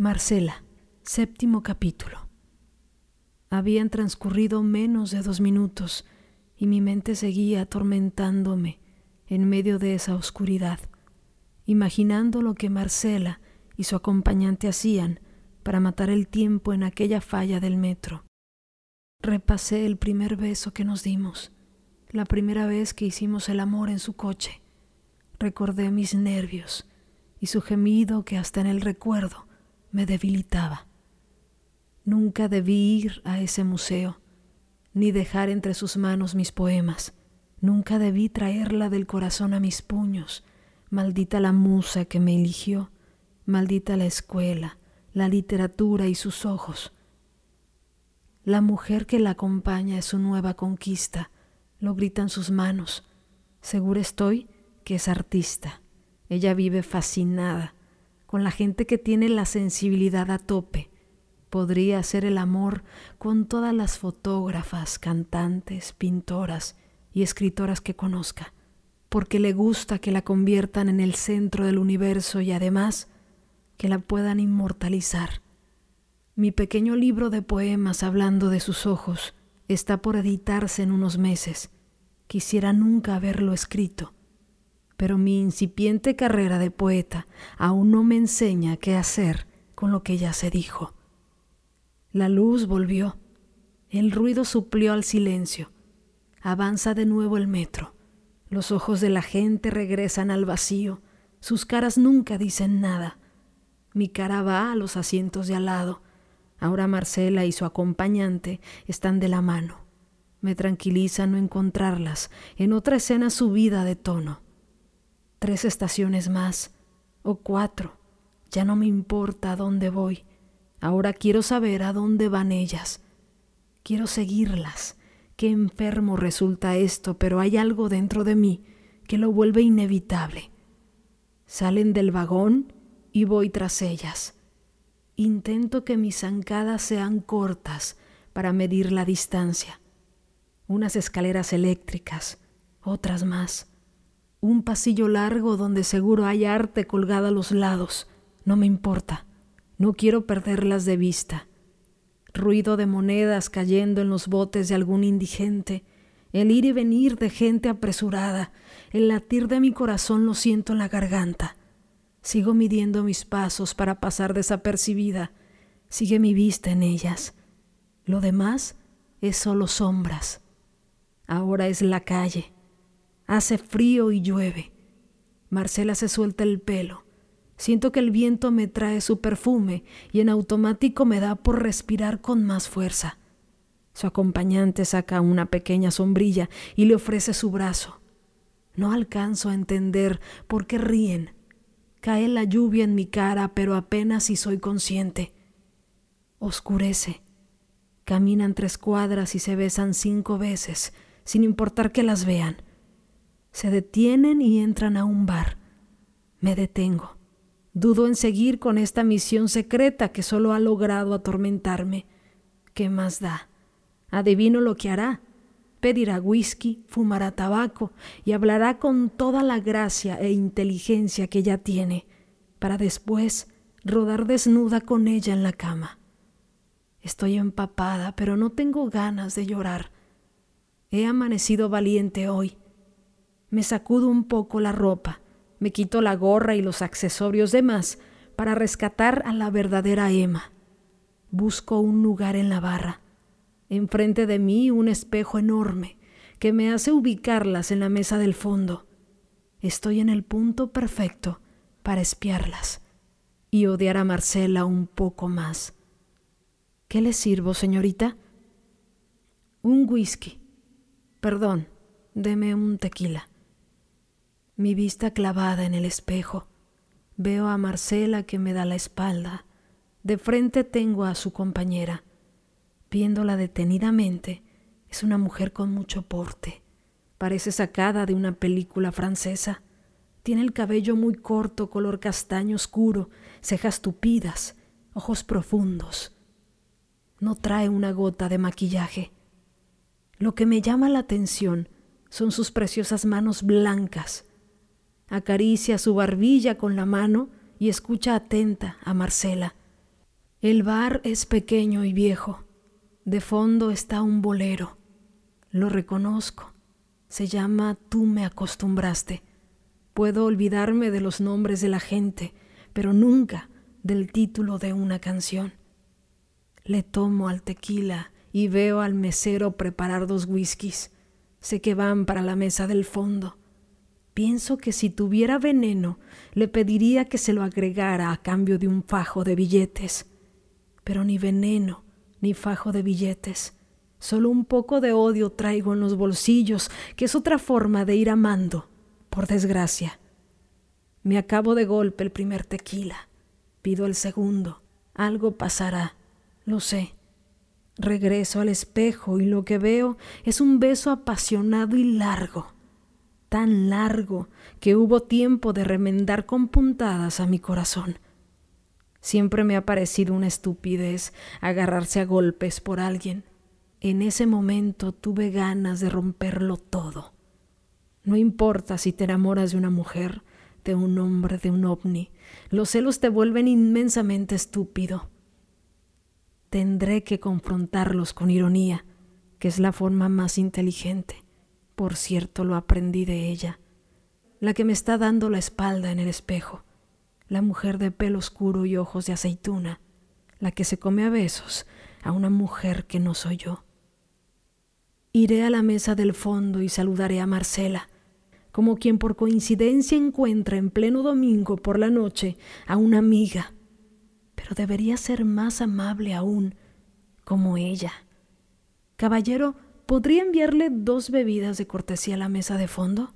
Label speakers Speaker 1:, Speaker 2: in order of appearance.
Speaker 1: Marcela, séptimo capítulo. Habían transcurrido menos de dos minutos y mi mente seguía atormentándome en medio de esa oscuridad, imaginando lo que Marcela y su acompañante hacían para matar el tiempo en aquella falla del metro. Repasé el primer beso que nos dimos, la primera vez que hicimos el amor en su coche. Recordé mis nervios y su gemido que hasta en el recuerdo me debilitaba. Nunca debí ir a ese museo, ni dejar entre sus manos mis poemas. Nunca debí traerla del corazón a mis puños. Maldita la musa que me eligió, maldita la escuela, la literatura y sus ojos. La mujer que la acompaña es su nueva conquista, lo gritan sus manos. Segura estoy que es artista. Ella vive fascinada, con la gente que tiene la sensibilidad a tope. Podría hacer el amor con todas las fotógrafas, cantantes, pintoras y escritoras que conozca, porque le gusta que la conviertan en el centro del universo y además que la puedan inmortalizar. Mi pequeño libro de poemas hablando de sus ojos está por editarse en unos meses. Quisiera nunca haberlo escrito pero mi incipiente carrera de poeta aún no me enseña qué hacer con lo que ya se dijo. La luz volvió, el ruido suplió al silencio, avanza de nuevo el metro, los ojos de la gente regresan al vacío, sus caras nunca dicen nada. Mi cara va a los asientos de al lado. Ahora Marcela y su acompañante están de la mano. Me tranquiliza no encontrarlas en otra escena subida de tono tres estaciones más o cuatro. Ya no me importa a dónde voy. Ahora quiero saber a dónde van ellas. Quiero seguirlas. Qué enfermo resulta esto, pero hay algo dentro de mí que lo vuelve inevitable. Salen del vagón y voy tras ellas. Intento que mis zancadas sean cortas para medir la distancia. Unas escaleras eléctricas, otras más un pasillo largo donde seguro hay arte colgada a los lados. No me importa. No quiero perderlas de vista. Ruido de monedas cayendo en los botes de algún indigente. El ir y venir de gente apresurada. El latir de mi corazón lo siento en la garganta. Sigo midiendo mis pasos para pasar desapercibida. Sigue mi vista en ellas. Lo demás es solo sombras. Ahora es la calle Hace frío y llueve. Marcela se suelta el pelo. Siento que el viento me trae su perfume y en automático me da por respirar con más fuerza. Su acompañante saca una pequeña sombrilla y le ofrece su brazo. No alcanzo a entender por qué ríen. Cae la lluvia en mi cara, pero apenas si soy consciente. Oscurece. Caminan tres cuadras y se besan cinco veces, sin importar que las vean. Se detienen y entran a un bar. Me detengo. Dudo en seguir con esta misión secreta que solo ha logrado atormentarme. ¿Qué más da? Adivino lo que hará. Pedirá whisky, fumará tabaco y hablará con toda la gracia e inteligencia que ya tiene, para después rodar desnuda con ella en la cama. Estoy empapada, pero no tengo ganas de llorar. He amanecido valiente hoy me sacudo un poco la ropa, me quito la gorra y los accesorios demás para rescatar a la verdadera Emma. Busco un lugar en la barra. Enfrente de mí un espejo enorme que me hace ubicarlas en la mesa del fondo. Estoy en el punto perfecto para espiarlas y odiar a Marcela un poco más. ¿Qué le sirvo, señorita? Un whisky. Perdón, deme un tequila mi vista clavada en el espejo. Veo a Marcela que me da la espalda. De frente tengo a su compañera. Viéndola detenidamente, es una mujer con mucho porte. Parece sacada de una película francesa. Tiene el cabello muy corto, color castaño oscuro, cejas tupidas, ojos profundos. No trae una gota de maquillaje. Lo que me llama la atención son sus preciosas manos blancas, Acaricia su barbilla con la mano y escucha atenta a Marcela. El bar es pequeño y viejo. De fondo está un bolero. Lo reconozco. Se llama Tú me acostumbraste. Puedo olvidarme de los nombres de la gente, pero nunca del título de una canción. Le tomo al tequila y veo al mesero preparar dos whiskies. Sé que van para la mesa del fondo. Pienso que si tuviera veneno, le pediría que se lo agregara a cambio de un fajo de billetes pero ni veneno, ni fajo de billetes. Solo un poco de odio traigo en los bolsillos, que es otra forma de ir amando, por desgracia. Me acabo de golpe el primer tequila. Pido el segundo. Algo pasará, lo sé. Regreso al espejo y lo que veo es un beso apasionado y largo, tan largo que hubo tiempo de remendar con puntadas a mi corazón. Siempre me ha parecido una estupidez agarrarse a golpes por alguien. En ese momento tuve ganas de romperlo todo. No importa si te enamoras de una mujer, de un hombre, de un ovni, los celos te vuelven inmensamente estúpido. Tendré que confrontarlos con ironía, que es la forma más inteligente. Por cierto, lo aprendí de ella, la que me está dando la espalda en el espejo la mujer de pelo oscuro y ojos de aceituna, la que se come a besos a una mujer que no soy yo. Iré a la mesa del fondo y saludaré a Marcela, como quien por coincidencia encuentra en pleno domingo por la noche a una amiga, pero debería ser más amable aún, como ella. Caballero, ¿podría enviarle dos bebidas de cortesía a la mesa de fondo?